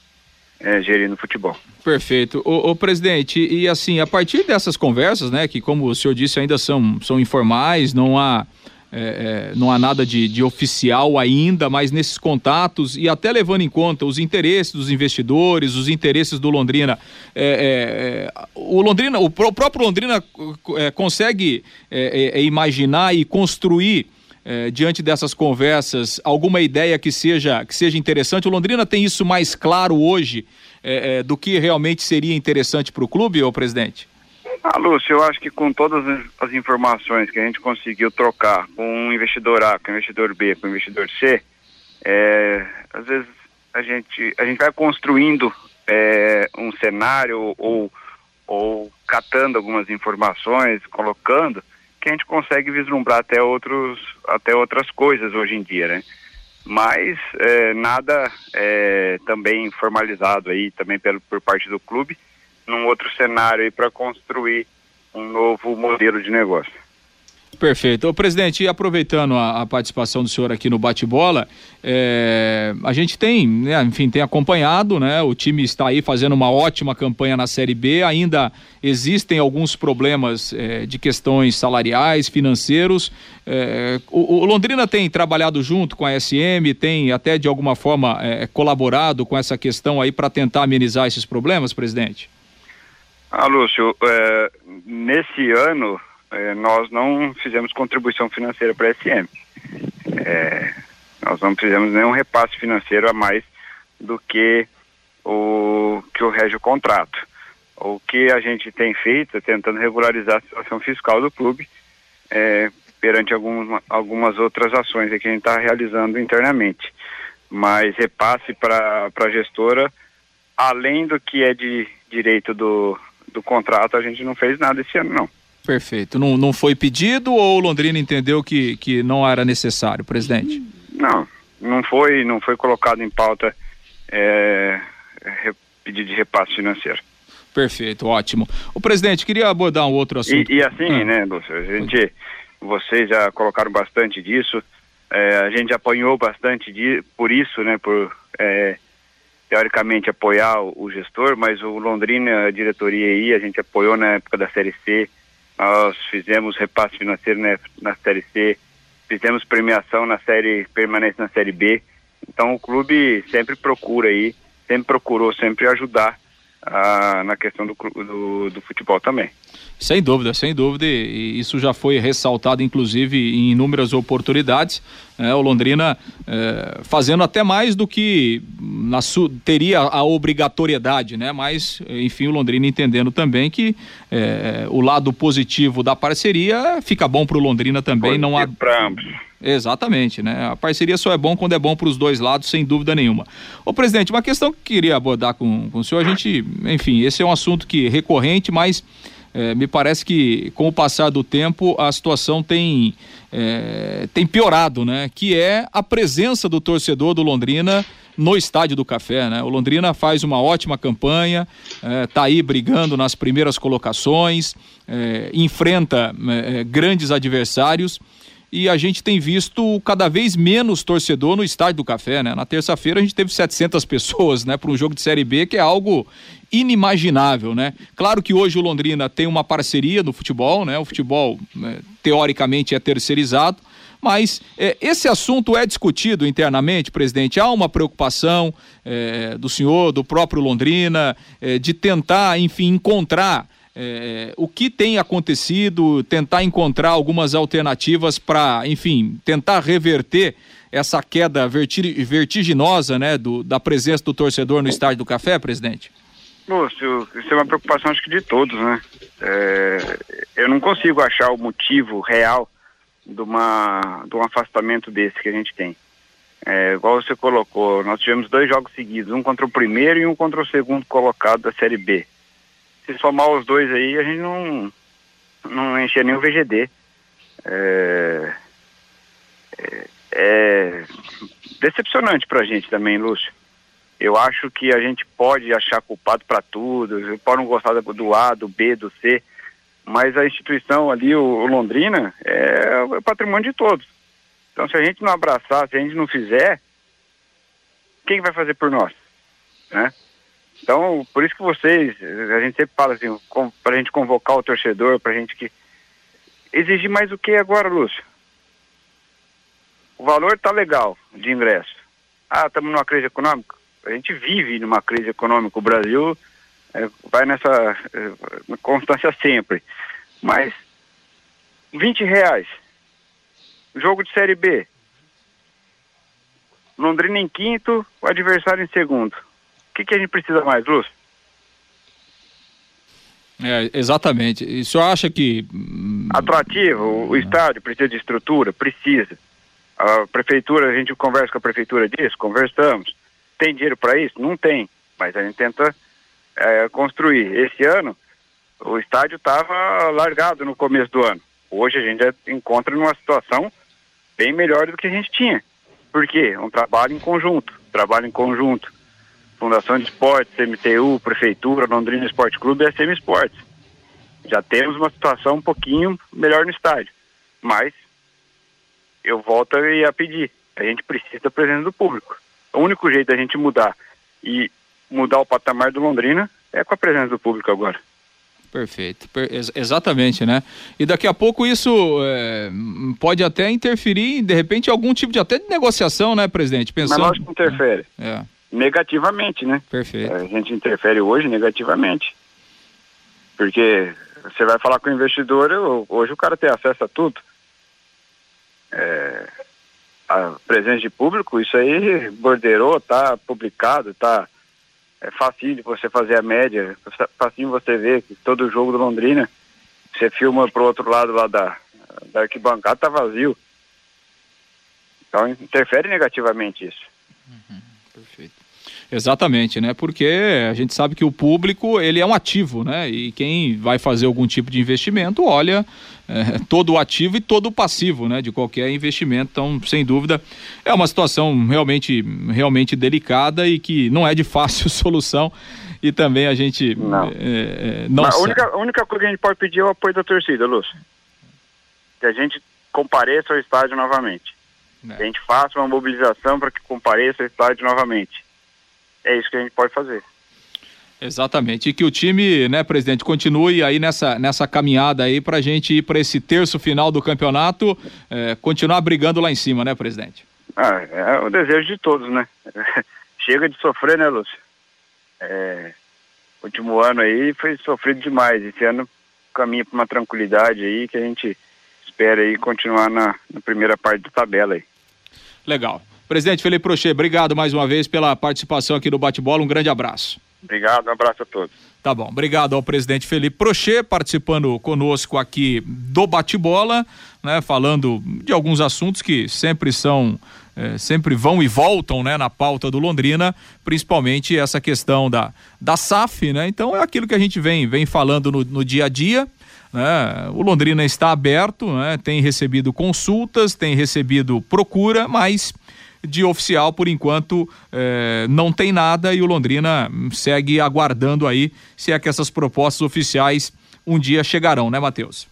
é, gerindo futebol. Perfeito. O, presidente, e assim, a partir dessas conversas, né, que como o senhor disse ainda são, são informais, não há é, é, não há nada de, de, oficial ainda, mas nesses contatos e até levando em conta os interesses dos investidores, os interesses do Londrina, é, é, é o Londrina, o, próprio Londrina é, consegue imaginar e construir diante dessas conversas alguma ideia que seja que seja interessante. O Londrina tem isso mais claro hoje do que realmente seria interessante para o clube, ô presidente? Ah, Lúcio, eu acho que com todas as informações que a gente conseguiu trocar com o investidor A, com o investidor B, com o investidor C, é, às vezes a gente, a gente vai construindo é, um cenário ou, ou catando algumas informações, colocando, que a gente consegue vislumbrar até, outros, até outras coisas hoje em dia, né? Mas é, nada é, também formalizado aí também pelo, por parte do clube num outro cenário aí para construir um novo modelo de negócio. Perfeito. Ô, presidente, aproveitando a, a, participação do senhor aqui no bate-bola, é, a gente tem, né, enfim, tem acompanhado, né? O time está aí fazendo uma ótima campanha na Série B, ainda existem alguns problemas é, de questões salariais, financeiros. É, o, o, Londrina tem trabalhado junto com a SM, tem até de alguma forma é, colaborado com essa questão aí para tentar amenizar esses problemas, presidente? Ah, Lúcio, é, nesse ano é, nós não fizemos contribuição financeira para a SM. É, nós não fizemos nenhum repasse financeiro a mais do que o que o rege o contrato. O que a gente tem feito é tentando regularizar a situação fiscal do clube é, perante algumas, algumas outras ações que a gente está realizando internamente. Mas repasse para a gestora, além do que é de direito do, do contrato, a gente não fez nada esse ano, não. Perfeito. Não, não foi pedido ou o Londrina entendeu que, que não era necessário, presidente? Não, não foi, não foi colocado em pauta é, pedido de repasse financeiro. Perfeito, ótimo. O presidente, queria abordar um outro assunto. E, e assim, ah. né, Lúcio, a gente, vocês já colocaram bastante disso, é, a gente apanhou bastante de, por isso, né, por é, teoricamente apoiar o, o, gestor, mas o Londrina, a diretoria aí, a gente apoiou na época da Série C, nós fizemos repasse financeiro na, na Série C, fizemos premiação na Série, permanência na Série B, então o clube sempre procura aí, sempre procurou sempre ajudar ah, na questão do, do, do, futebol também. Sem dúvida, sem dúvida, e isso já foi ressaltado inclusive em inúmeras oportunidades. Né? o Londrina é, fazendo até mais do que na teria a obrigatoriedade, né? Mas, enfim, o Londrina entendendo também que é, o lado positivo da parceria fica bom para o Londrina também, não há. Para ambos. Exatamente, né? A parceria só é bom quando é bom para os dois lados, sem dúvida nenhuma. Ô, presidente, uma questão que queria abordar com, com o senhor, a gente, enfim, esse é um assunto que é recorrente, mas é, me parece que com o passar do tempo a situação tem, é, tem piorado, né? Que é a presença do torcedor do Londrina no Estádio do Café, né? O Londrina faz uma ótima campanha, é, tá aí brigando nas primeiras colocações, é, enfrenta é, grandes adversários e a gente tem visto cada vez menos torcedor no estádio do Café, né? Na terça-feira a gente teve 700 (laughs) pessoas, né, para um jogo de Série B, que é algo inimaginável, né? Claro que hoje o Londrina tem uma parceria no futebol, né? O futebol né, teoricamente é terceirizado, mas é, esse assunto é discutido internamente, presidente. Há uma preocupação é, do senhor, do próprio Londrina, é, de tentar, enfim, encontrar é, o que tem acontecido, tentar encontrar algumas alternativas para, enfim, tentar reverter essa queda vertiginosa, né, do, da presença do torcedor no estádio do Café, presidente? Lúcio, isso é uma preocupação acho que de todos, né? É, eu não consigo achar o motivo real de, uma, de um afastamento desse que a gente tem. É, igual você colocou, nós tivemos dois jogos seguidos, um contra o primeiro e um contra o segundo colocado da Série B se somar os dois aí, a gente não, não encher nem o VGD. É, é, é decepcionante pra gente também, Lúcio. Eu acho que a gente pode achar culpado para tudo, pode não gostar do A, do B, do C, mas a instituição ali, o, o Londrina, é, é patrimônio de todos. Então, se a gente não abraçar, se a gente não fizer, quem vai fazer por nós? Né? Então, por isso que vocês, a gente sempre fala assim, para a gente convocar o torcedor, para a gente que. Exigir mais o que agora, Lúcio? O valor tá legal de ingresso. Ah, estamos numa crise econômica? A gente vive numa crise econômica. O Brasil é, vai nessa é, constância sempre. Mas 20 reais. Jogo de Série B. Londrina em quinto, o adversário em segundo. O que, que a gente precisa mais, Lúcio? É, exatamente. E o senhor acha que. Hum, Atrativo, o, o estádio precisa de estrutura? Precisa. A prefeitura, a gente conversa com a prefeitura disso? Conversamos. Tem dinheiro para isso? Não tem. Mas a gente tenta é, construir. Esse ano, o estádio estava largado no começo do ano. Hoje a gente já encontra numa situação bem melhor do que a gente tinha. Por quê? Um trabalho em conjunto. Trabalho em conjunto Fundação de Esportes, MTU, Prefeitura, Londrina Esporte Clube e SM Esportes. Já temos uma situação um pouquinho melhor no estádio. Mas eu volto a pedir. A gente precisa da presença do público. O único jeito da gente mudar e mudar o patamar do Londrina é com a presença do público agora. Perfeito, per ex exatamente, né? E daqui a pouco isso é, pode até interferir, de repente, algum tipo de até de negociação, né, presidente? Pensando... Mas lógico que interfere. É negativamente, né? Perfeito. A gente interfere hoje negativamente. Porque você vai falar com o investidor, hoje o cara tem acesso a tudo. É, a presença de público, isso aí borderou, tá publicado, tá é fácil de você fazer a média, fácil você ver que todo jogo do Londrina, você filma pro outro lado lá da, da arquibancada, tá vazio. Então interfere negativamente isso. Uhum, perfeito. Exatamente, né? Porque a gente sabe que o público ele é um ativo, né? E quem vai fazer algum tipo de investimento olha é, todo o ativo e todo o passivo, né? De qualquer investimento. Então, sem dúvida, é uma situação realmente, realmente delicada e que não é de fácil (laughs) solução. E também a gente não. É, é, não a única, a única coisa que a gente pode pedir é o apoio da torcida, Lúcio. Que a gente compareça ao estádio novamente. É. Que a gente faça uma mobilização para que compareça ao estádio novamente é isso que a gente pode fazer. Exatamente. E que o time, né, presidente, continue aí nessa, nessa caminhada aí para a gente ir para esse terço final do campeonato, é, continuar brigando lá em cima, né, presidente? Ah, é o desejo de todos, né? (laughs) Chega de sofrer, né, Lúcio? É, último ano aí foi sofrido demais. Esse ano caminha para uma tranquilidade aí que a gente espera aí continuar na, na primeira parte da tabela aí. Legal. Presidente Felipe Prochê, obrigado mais uma vez pela participação aqui no Bate-Bola. Um grande abraço. Obrigado, um abraço a todos. Tá bom, obrigado ao presidente Felipe Prochê participando conosco aqui do Bate-Bola, né, falando de alguns assuntos que sempre são, eh, sempre vão e voltam, né, na pauta do Londrina, principalmente essa questão da, da SAF, né, então é aquilo que a gente vem, vem falando no, no dia a dia, né, o Londrina está aberto, né, tem recebido consultas, tem recebido procura, mas de oficial, por enquanto, eh, não tem nada e o Londrina segue aguardando aí se é que essas propostas oficiais um dia chegarão, né, Matheus?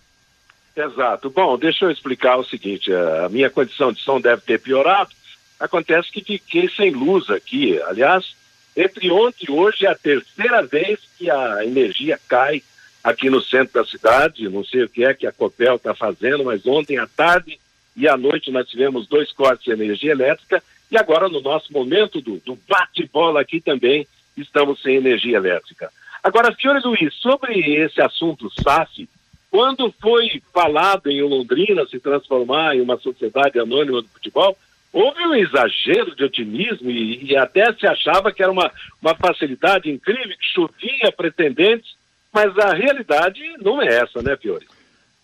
Exato. Bom, deixa eu explicar o seguinte: a minha condição de som deve ter piorado. Acontece que fiquei sem luz aqui. Aliás, entre ontem e hoje é a terceira vez que a energia cai aqui no centro da cidade. Não sei o que é que a Copel está fazendo, mas ontem à tarde e à noite nós tivemos dois cortes de energia elétrica. E agora, no nosso momento do, do bate-bola aqui também, estamos sem energia elétrica. Agora, senhor Luiz, sobre esse assunto SAF, quando foi falado em Londrina se transformar em uma sociedade anônima do futebol, houve um exagero de otimismo e, e, até se achava que era uma, uma facilidade incrível, que chovia pretendentes, mas a realidade não é essa, né, Fiore?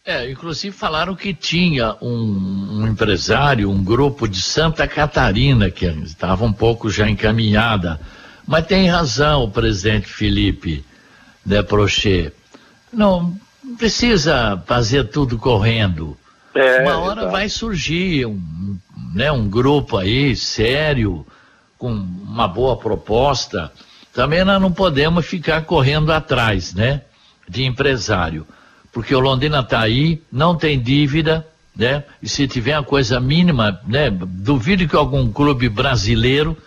É, inclusive falaram que tinha um, um empresário, um grupo de Santa Catarina, que estava um pouco já encaminhada. Mas tem razão o presidente Felipe de Prochet. Não precisa fazer tudo correndo. É, Uma hora exatamente. vai surgir um, né, um grupo aí sério, com uma boa proposta. Também nós não podemos ficar correndo atrás, né? De empresário. Porque o Londrina está aí, não tem dívida, né? E se tiver uma coisa mínima, né? Duvido que algum clube brasileiro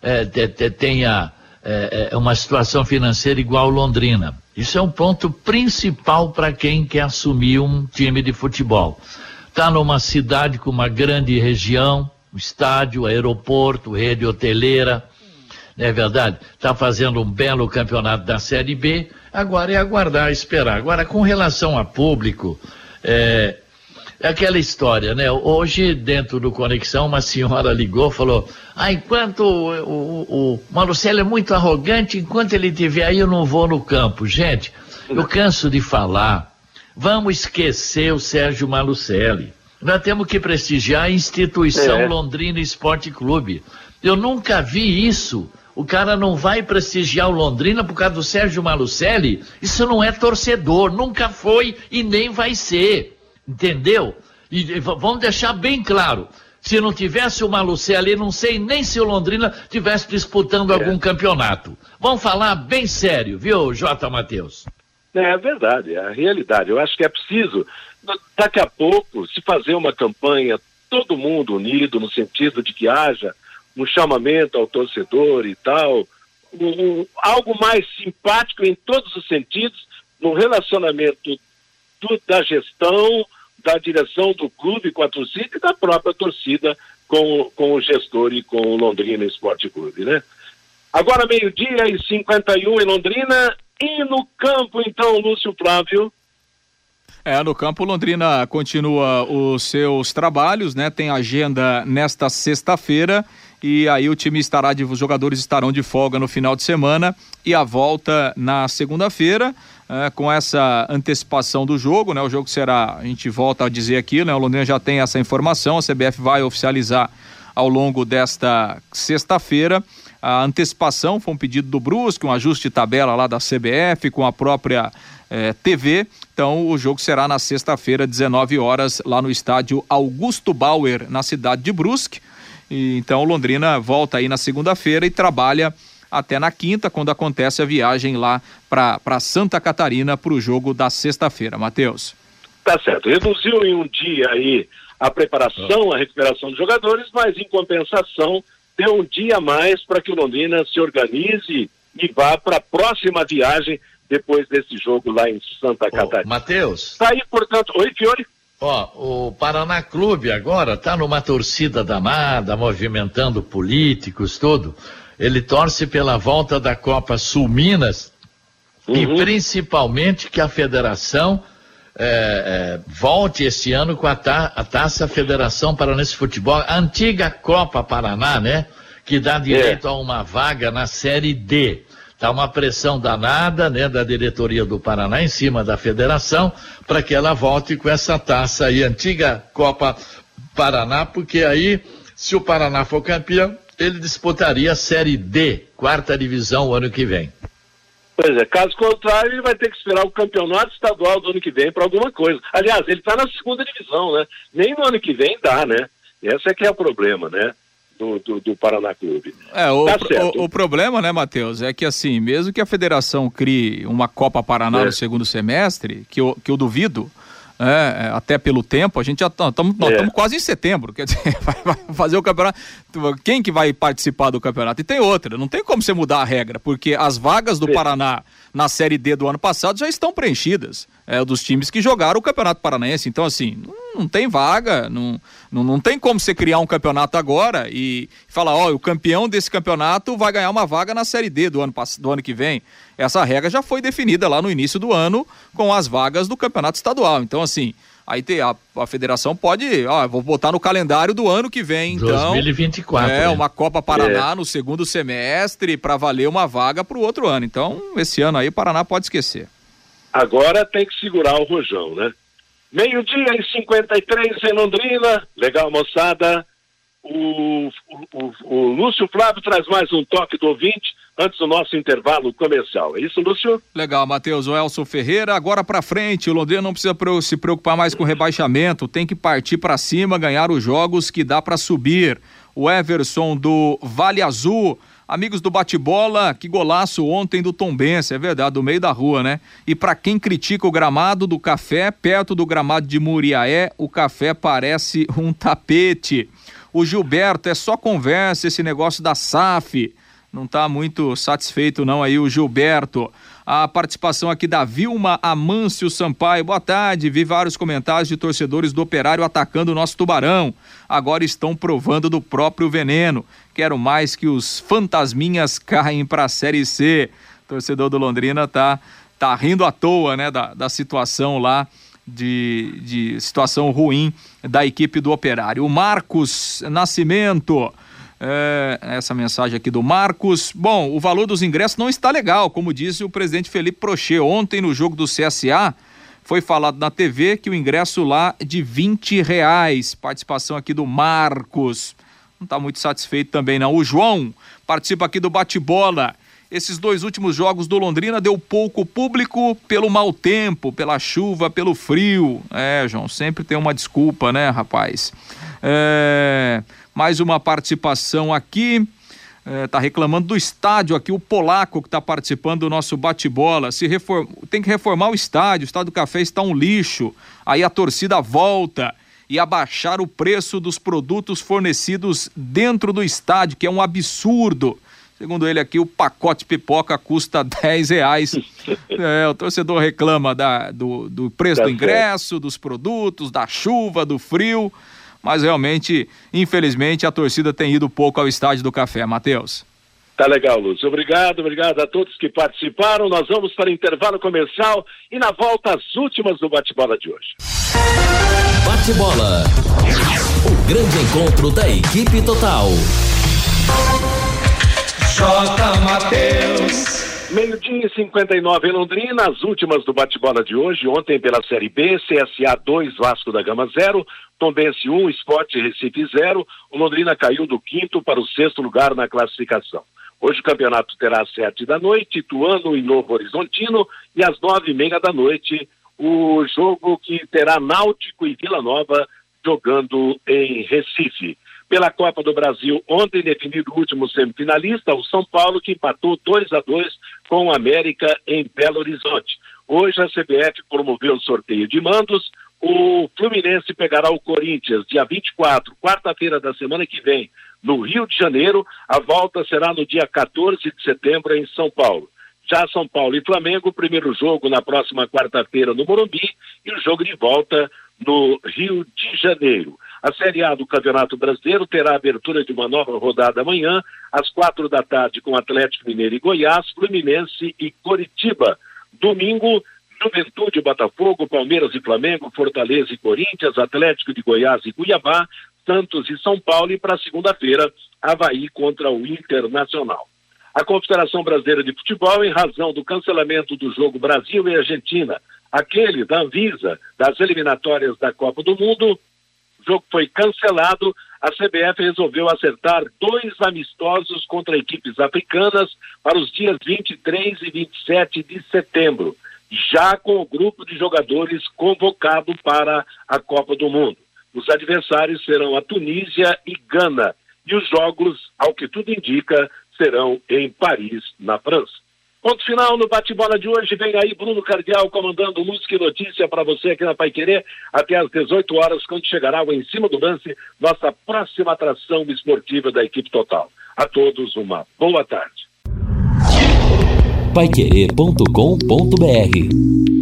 é, tenha é, é, uma situação financeira igual Londrina. Isso é um ponto principal para quem quer assumir um time de futebol. Está numa cidade com uma grande região, estádio, aeroporto, rede hoteleira, não é verdade? Está fazendo um belo campeonato da Série B, agora é aguardar, esperar. Agora, com relação a público, é, é aquela história, né? Hoje, dentro do Conexão, uma senhora ligou falou: Ah, enquanto o, o, o Marucelli é muito arrogante, enquanto ele estiver aí, eu não vou no campo. Gente, eu canso de falar. Vamos esquecer o Sérgio Malucelli. Nós temos que prestigiar a instituição é. Londrina Esporte Clube. Eu nunca vi isso. O cara não vai prestigiar o Londrina por causa do Sérgio Malucelli. Isso não é torcedor, nunca foi e nem vai ser. Entendeu? E vamos deixar bem claro. Se não tivesse o Malucelli, não sei nem se o Londrina tivesse disputando é. algum campeonato. Vamos falar bem sério, viu, J. Matheus? É verdade, é a realidade. Eu acho que é preciso, daqui a pouco, se fazer uma campanha, todo mundo unido, no sentido de que haja um chamamento ao torcedor e tal, um, um, algo mais simpático em todos os sentidos, no relacionamento do, da gestão, da direção do clube com a torcida e da própria torcida com, com o gestor e com o Londrina Esporte Clube, né? Agora meio-dia e 51 em Londrina, e no campo, então, Lúcio Flávio? É, no campo Londrina continua os seus trabalhos, né? Tem agenda nesta sexta-feira e aí o time estará de os jogadores estarão de folga no final de semana e a volta na segunda-feira. É, com essa antecipação do jogo, né? O jogo será, a gente volta a dizer aqui, né? O Londrina já tem essa informação, a CBF vai oficializar ao longo desta sexta-feira a antecipação foi um pedido do Brusque, um ajuste de tabela lá da CBF com a própria eh, TV. Então o jogo será na sexta-feira, 19 horas, lá no estádio Augusto Bauer, na cidade de Brusque. E, então o Londrina volta aí na segunda-feira e trabalha até na quinta, quando acontece a viagem lá para Santa Catarina para o jogo da sexta-feira. Matheus. Tá certo. Reduziu em um dia aí a preparação, a recuperação dos jogadores, mas em compensação deu um dia a mais para que o Londrina se organize e vá para a próxima viagem depois desse jogo lá em Santa Catarina. Matheus. Tá aí, portanto. Oi, Fiore. Ó, o Paraná Clube agora está numa torcida danada, movimentando políticos, tudo. Ele torce pela volta da Copa Sul Minas uhum. e principalmente que a federação é, é, volte este ano com a, ta, a taça Federação Paranense Futebol, a antiga Copa Paraná, né? Que dá direito é. a uma vaga na Série D. Tá uma pressão danada, né, da diretoria do Paraná em cima da federação para que ela volte com essa taça aí, antiga Copa Paraná, porque aí, se o Paraná for campeão, ele disputaria a Série D, quarta divisão, o ano que vem. Pois é, caso contrário, ele vai ter que esperar o campeonato estadual do ano que vem para alguma coisa. Aliás, ele está na segunda divisão, né? Nem no ano que vem dá, né? Esse é que é o problema, né? Do, do, do Paraná Clube. É, o, tá o, o, problema, né, Matheus, é que assim, mesmo que a federação crie uma Copa Paraná é. no segundo semestre, que eu, que eu duvido, é, é, até pelo tempo, a gente já estamos tá, É. quase em setembro, quer dizer, (laughs) vai, vai fazer o campeonato. Quem que vai participar do campeonato? E tem outra, não tem como você mudar a regra, porque as vagas do Paraná na Série D do ano passado já estão preenchidas, é, dos times que jogaram o Campeonato Paranaense. Então, assim, não, tem vaga, não, não, não tem como você criar um campeonato agora e falar, ó, o campeão desse campeonato vai ganhar uma vaga na Série D do ano, do ano que vem. Essa regra já foi definida lá no início do ano com as vagas do campeonato estadual. Então, assim, aí tem a, a federação pode, ó, vou botar no calendário do ano que vem, então. 2024, É, né? uma Copa Paraná no segundo semestre para valer uma vaga para o outro ano. Então, esse ano aí o Paraná pode esquecer. Agora tem que segurar o rojão, né? Meio-dia e 53 em Londrina. Legal, moçada. O, o, o- o Lúcio Flávio traz mais um toque do ouvinte antes do nosso intervalo comercial. É isso, Lúcio? Legal, Matheus. O Elson Ferreira, agora pra frente. O Londrina não precisa se preocupar mais com rebaixamento. Tem que partir pra cima, ganhar os jogos que dá pra subir. O Everson do Vale Azul. Amigos do bate-bola, que golaço ontem do Tombense, é verdade, do meio da rua, né? E pra quem critica o gramado do café, perto do gramado de Muriaé, o café parece um tapete. O Gilberto, é só conversa esse negócio da SAF não está muito satisfeito não aí o Gilberto. A participação aqui da Vilma Amâncio Sampaio. Boa tarde. Vi vários comentários de torcedores do Operário atacando o nosso Tubarão. Agora estão provando do próprio veneno. Quero mais que os fantasminhas caem para a Série C. Torcedor do Londrina tá tá rindo à toa, né, da, da situação lá de, de situação ruim da equipe do Operário. O Marcos Nascimento é, essa mensagem aqui do Marcos. Bom, o valor dos ingressos não está legal, como disse o presidente Felipe Prochê. Ontem, no jogo do CSA, foi falado na TV que o ingresso lá de 20 reais. Participação aqui do Marcos. Não está muito satisfeito também, não. O João participa aqui do bate-bola. Esses dois últimos jogos do Londrina deu pouco público pelo mau tempo, pela chuva, pelo frio. É, João, sempre tem uma desculpa, né, rapaz? É, mais uma participação aqui. É, tá reclamando do estádio aqui, o polaco que tá participando do nosso bate-bola. Se reform... Tem que reformar o estádio, o estádio do café está um lixo. Aí a torcida volta e abaixar o preço dos produtos fornecidos dentro do estádio, que é um absurdo. Segundo ele aqui, o pacote pipoca custa (laughs) 10 reais. É, o torcedor reclama da, do, do preço Tá do certo. ingresso, dos produtos, da chuva, do frio. Mas realmente, infelizmente, a torcida tem ido pouco ao estádio do café, Matheus. Tá legal, Lúcio. Obrigado, obrigado a todos que participaram. Nós vamos para o intervalo comercial e na volta as últimas do bate-bola de hoje. Bate-bola. O grande encontro da equipe total. J. Matheus. Meio-dia e 59 em Londrina, as últimas do bate-bola de hoje. Ontem pela Série B, CSA 2, Vasco da Gama 0, Tombense 1, Esporte Recife 0. O Londrina caiu do quinto para o sexto lugar na classificação. Hoje o campeonato terá às sete da noite, Ituano e Novo Horizontino, e às nove e meia da noite, o jogo que terá Náutico e Vila Nova jogando em Recife. Pela Copa do Brasil, ontem definido o último semifinalista, o São Paulo, que empatou 2 a 2 com o América em Belo Horizonte. Hoje a CBF promoveu o sorteio de mandos. O Fluminense pegará o Corinthians dia 24, quarta-feira da semana que vem, no Rio de Janeiro. A volta será no dia 14 de setembro em São Paulo. Já São Paulo e Flamengo, primeiro jogo na próxima quarta-feira no Morumbi e o jogo de volta no Rio de Janeiro. A Série A do Campeonato Brasileiro terá abertura de uma nova rodada amanhã, às quatro da tarde, com Atlético Mineiro e Goiás, Fluminense e Coritiba. Domingo, Juventude Botafogo, Palmeiras e Flamengo, Fortaleza e Corinthians, Atlético de Goiás e Cuiabá, Santos e São Paulo, e para segunda-feira, Havaí contra o Internacional. A Confederação Brasileira de Futebol, em razão do cancelamento do jogo Brasil e Argentina, aquele da Anvisa, das eliminatórias da Copa do Mundo, o jogo foi cancelado. A CBF resolveu acertar dois amistosos contra equipes africanas para os dias 23 e 27 de setembro, já com o grupo de jogadores convocado para a Copa do Mundo. Os adversários serão a Tunísia e Gana, e os jogos, ao que tudo indica, serão em Paris, na França. Ponto final no bate-bola de hoje. Vem aí Bruno Cardial comandando música e notícia para você aqui na Pai Querer até às 18 horas, quando chegará o Em Cima do Lance, nossa próxima atração esportiva da equipe total. A todos uma boa tarde. Paiquerê.com.br